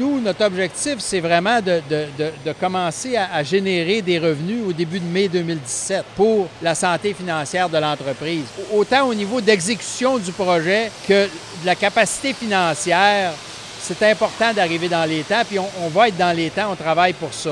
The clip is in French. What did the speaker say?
Nous, notre objectif, c'est vraiment de, de, de, de commencer à, à, générer des revenus au début de mai 2017 pour la santé financière de l'entreprise. Autant au niveau d'exécution du projet que de la capacité financière, c'est important d'arriver dans les temps, puis on, on va être dans les temps, on travaille pour ça.